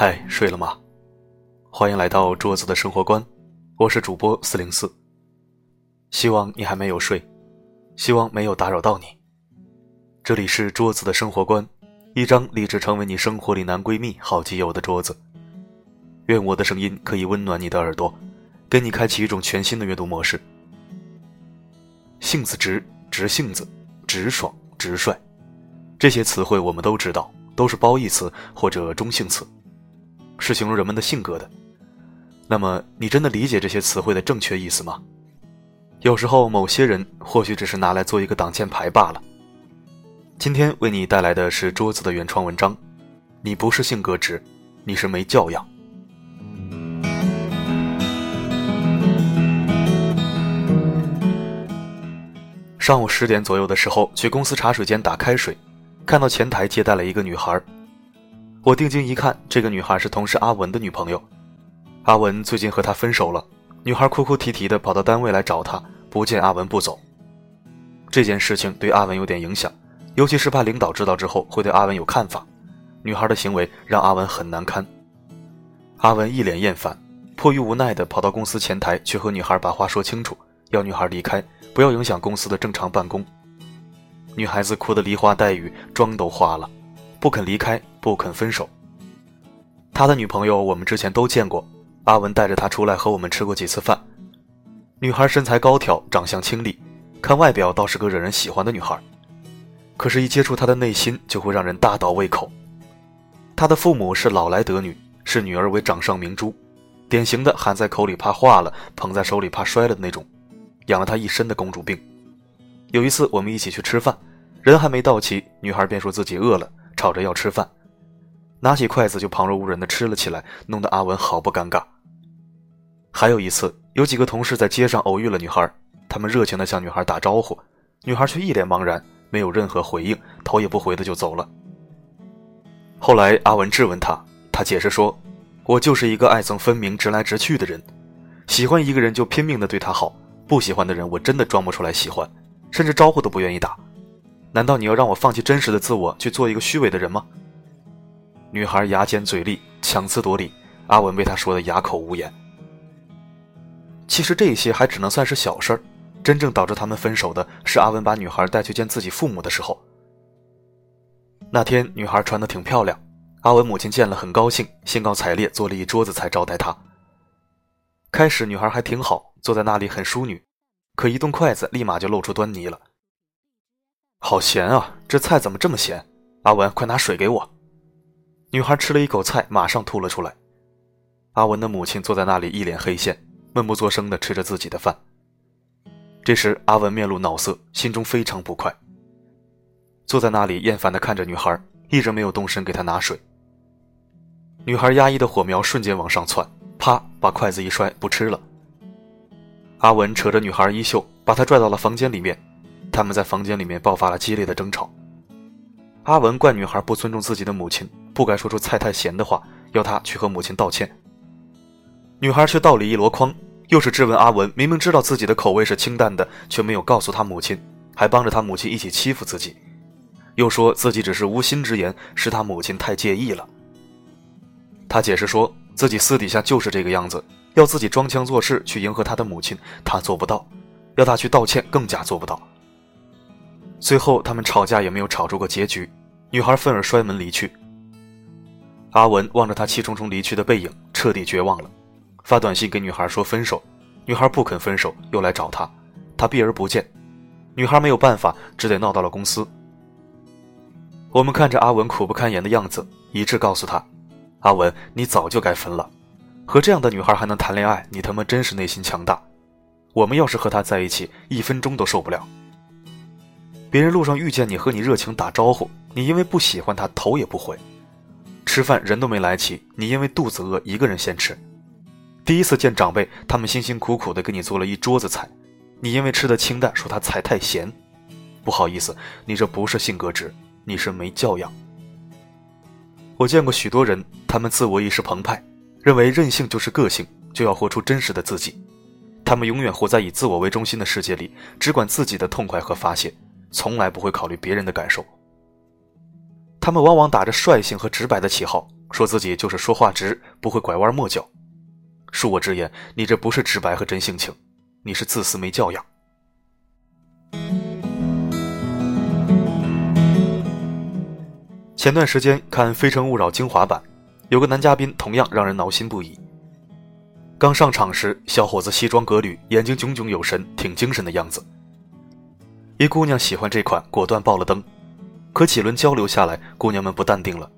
嗨，睡了吗？欢迎来到桌子的生活观，我是主播四零四。希望你还没有睡，希望没有打扰到你。这里是桌子的生活观，一张立志成为你生活里男闺蜜、好基友的桌子。愿我的声音可以温暖你的耳朵，给你开启一种全新的阅读模式。性子直，直性子，直爽，直率，这些词汇我们都知道，都是褒义词或者中性词。是形容人们的性格的。那么，你真的理解这些词汇的正确意思吗？有时候，某些人或许只是拿来做一个挡箭牌罢了。今天为你带来的是桌子的原创文章。你不是性格直，你是没教养。上午十点左右的时候，去公司茶水间打开水，看到前台接待了一个女孩。我定睛一看，这个女孩是同事阿文的女朋友。阿文最近和她分手了，女孩哭哭啼啼的跑到单位来找他，不见阿文不走。这件事情对阿文有点影响，尤其是怕领导知道之后会对阿文有看法。女孩的行为让阿文很难堪。阿文一脸厌烦，迫于无奈的跑到公司前台去和女孩把话说清楚，要女孩离开，不要影响公司的正常办公。女孩子哭得梨花带雨，妆都花了。不肯离开，不肯分手。他的女朋友我们之前都见过，阿文带着她出来和我们吃过几次饭。女孩身材高挑，长相清丽，看外表倒是个惹人喜欢的女孩。可是，一接触她的内心，就会让人大倒胃口。她的父母是老来得女，视女儿为掌上明珠，典型的含在口里怕化了，捧在手里怕摔了的那种，养了她一身的公主病。有一次我们一起去吃饭，人还没到齐，女孩便说自己饿了。吵着要吃饭，拿起筷子就旁若无人的吃了起来，弄得阿文好不尴尬。还有一次，有几个同事在街上偶遇了女孩，他们热情的向女孩打招呼，女孩却一脸茫然，没有任何回应，头也不回的就走了。后来阿文质问他，他解释说：“我就是一个爱憎分明、直来直去的人，喜欢一个人就拼命的对他好，不喜欢的人我真的装不出来喜欢，甚至招呼都不愿意打。”难道你要让我放弃真实的自我，去做一个虚伪的人吗？女孩牙尖嘴利，强词夺理，阿文被她说的哑口无言。其实这些还只能算是小事儿，真正导致他们分手的是阿文把女孩带去见自己父母的时候。那天女孩穿的挺漂亮，阿文母亲见了很高兴，兴高采烈做了一桌子菜招待她。开始女孩还挺好，坐在那里很淑女，可一动筷子，立马就露出端倪了。好咸啊！这菜怎么这么咸？阿文，快拿水给我。女孩吃了一口菜，马上吐了出来。阿文的母亲坐在那里，一脸黑线，闷不作声地吃着自己的饭。这时，阿文面露恼色，心中非常不快，坐在那里厌烦地看着女孩，一直没有动身给她拿水。女孩压抑的火苗瞬间往上窜，啪，把筷子一摔，不吃了。阿文扯着女孩衣袖，把她拽到了房间里面。他们在房间里面爆发了激烈的争吵。阿文怪女孩不尊重自己的母亲，不该说出菜太咸的话，要她去和母亲道歉。女孩却倒里一箩筐，又是质问阿文，明明知道自己的口味是清淡的，却没有告诉他母亲，还帮着他母亲一起欺负自己，又说自己只是无心之言，是他母亲太介意了。他解释说自己私底下就是这个样子，要自己装腔作势去迎合他的母亲，他做不到；要他去道歉，更加做不到。最后，他们吵架也没有吵出个结局，女孩愤而摔门离去。阿文望着她气冲冲离去的背影，彻底绝望了，发短信给女孩说分手，女孩不肯分手，又来找他，他避而不见，女孩没有办法，只得闹到了公司。我们看着阿文苦不堪言的样子，一致告诉他：“阿文，你早就该分了，和这样的女孩还能谈恋爱，你他妈真是内心强大。我们要是和她在一起，一分钟都受不了。”别人路上遇见你，和你热情打招呼，你因为不喜欢他，头也不回；吃饭人都没来齐，你因为肚子饿，一个人先吃。第一次见长辈，他们辛辛苦苦的给你做了一桌子菜，你因为吃的清淡，说他菜太咸。不好意思，你这不是性格直，你是没教养。我见过许多人，他们自我意识澎湃，认为任性就是个性，就要活出真实的自己。他们永远活在以自我为中心的世界里，只管自己的痛快和发泄。从来不会考虑别人的感受。他们往往打着率性和直白的旗号，说自己就是说话直，不会拐弯抹角。恕我直言，你这不是直白和真性情，你是自私没教养。前段时间看《非诚勿扰》精华版，有个男嘉宾同样让人挠心不已。刚上场时，小伙子西装革履，眼睛炯炯有神，挺精神的样子。一姑娘喜欢这款，果断爆了灯。可几轮交流下来，姑娘们不淡定了。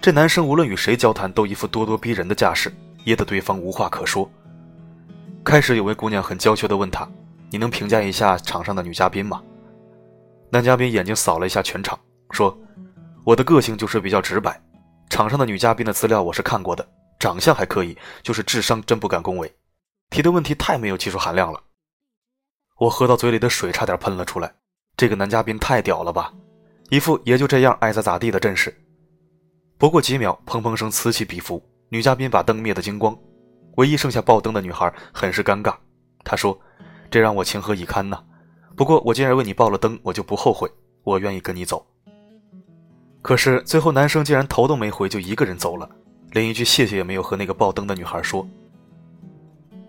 这男生无论与谁交谈，都一副咄咄逼人的架势，噎得对方无话可说。开始有位姑娘很娇羞地问他：“你能评价一下场上的女嘉宾吗？”男嘉宾眼睛扫了一下全场，说：“我的个性就是比较直白，场上的女嘉宾的资料我是看过的。”长相还可以，就是智商真不敢恭维，提的问题太没有技术含量了。我喝到嘴里的水差点喷了出来。这个男嘉宾太屌了吧，一副也就这样爱咋咋地的阵势。不过几秒，砰砰声此起彼伏，女嘉宾把灯灭得精光，唯一剩下爆灯的女孩很是尴尬。她说：“这让我情何以堪呐！不过我既然为你爆了灯，我就不后悔，我愿意跟你走。”可是最后男生竟然头都没回就一个人走了。连一句谢谢也没有和那个爆灯的女孩说。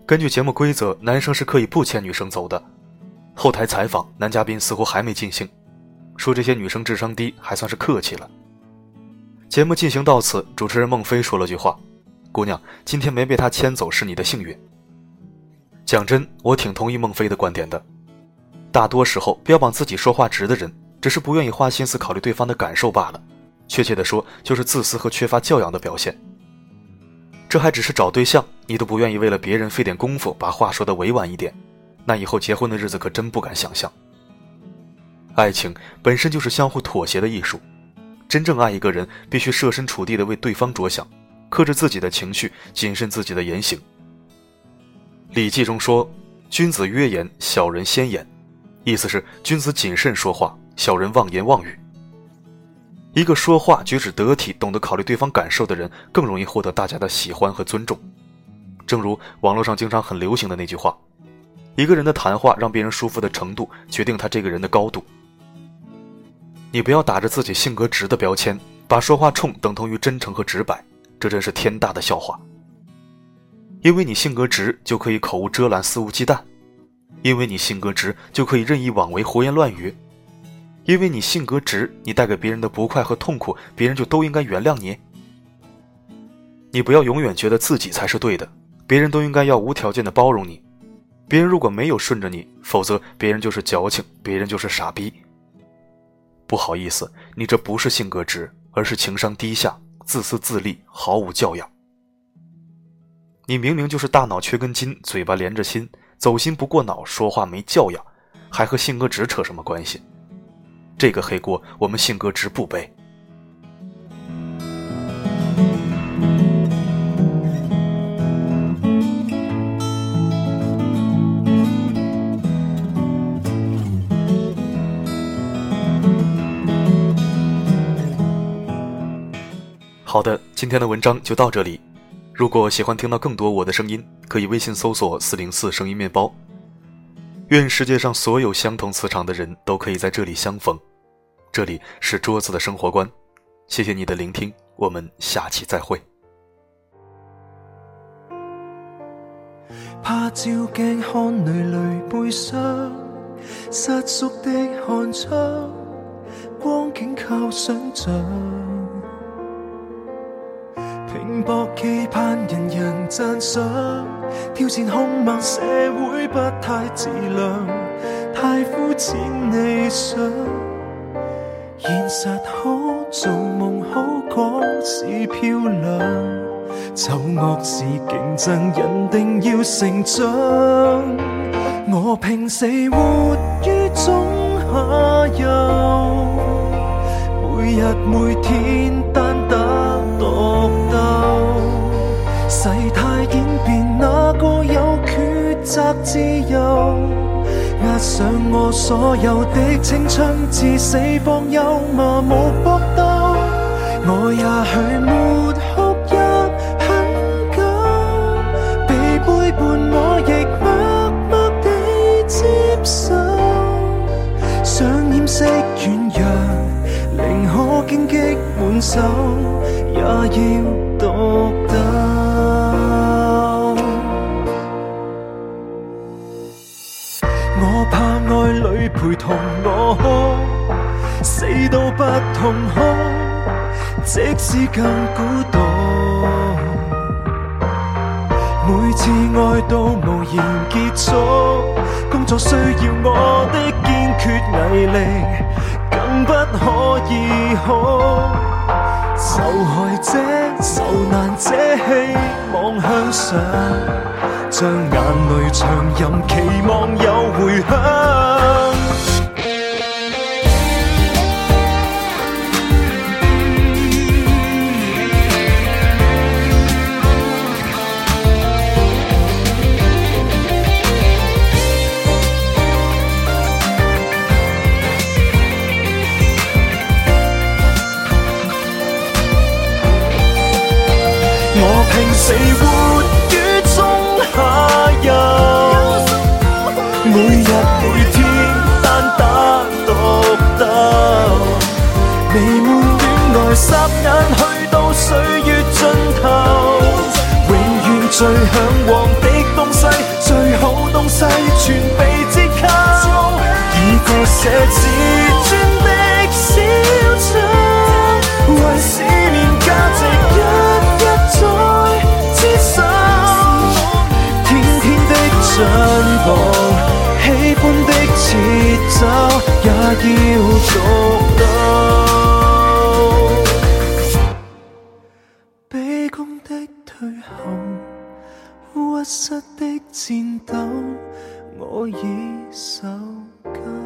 根据节目规则，男生是可以不牵女生走的。后台采访，男嘉宾似乎还没尽兴，说这些女生智商低，还算是客气了。节目进行到此，主持人孟非说了句话：“姑娘，今天没被他牵走是你的幸运。”讲真，我挺同意孟非的观点的。大多时候，标榜自己说话直的人，只是不愿意花心思考虑对方的感受罢了。确切的说，就是自私和缺乏教养的表现。这还只是找对象，你都不愿意为了别人费点功夫把话说的委婉一点，那以后结婚的日子可真不敢想象。爱情本身就是相互妥协的艺术，真正爱一个人，必须设身处地的为对方着想，克制自己的情绪，谨慎自己的言行。《礼记》中说：“君子约言，小人先言。”意思是君子谨慎说话，小人妄言妄语。一个说话举止得体、懂得考虑对方感受的人，更容易获得大家的喜欢和尊重。正如网络上经常很流行的那句话：“一个人的谈话让别人舒服的程度，决定他这个人的高度。”你不要打着自己性格直的标签，把说话冲等同于真诚和直白，这真是天大的笑话。因为你性格直，就可以口无遮拦、肆无忌惮；因为你性格直，就可以任意妄为、胡言乱语。因为你性格直，你带给别人的不快和痛苦，别人就都应该原谅你。你不要永远觉得自己才是对的，别人都应该要无条件的包容你。别人如果没有顺着你，否则别人就是矫情，别人就是傻逼。不好意思，你这不是性格直，而是情商低下、自私自利、毫无教养。你明明就是大脑缺根筋，嘴巴连着心，走心不过脑，说话没教养，还和性格直扯什么关系？这个黑锅，我们性格直不背。好的，今天的文章就到这里。如果喜欢听到更多我的声音，可以微信搜索“四零四声音面包”。愿世界上所有相同磁场的人都可以在这里相逢。这里是桌子的生活观，谢谢你的聆听，我们下期再会。怕照镜看累累背伤，失缩的寒窗，光景靠想象。拼搏期盼人人赞赏，挑战凶猛社会不太自量，太肤浅理想。现实好做梦，好讲是漂亮。丑恶是竞争，人定要成长。我拼死活于中下游，每日每天择自由？押上我所有的青春，至死方休麻木搏斗。我也许没哭泣很久，被背叛我亦默默地接受。想掩饰软弱，宁可荆棘满手。也要讀到。陪同我哭，死都不痛哭，即使更孤獨。每次愛到無言結束，工作需要我的堅決毅力，更不可以哭。受害者、受難者，希望向上，將眼淚長任，期望有回響。我拼死活下游，每日每天單打獨鬥，彌漫戀愛霎眼去也要做到，卑躬的退后，屈膝的颤抖，我已受够。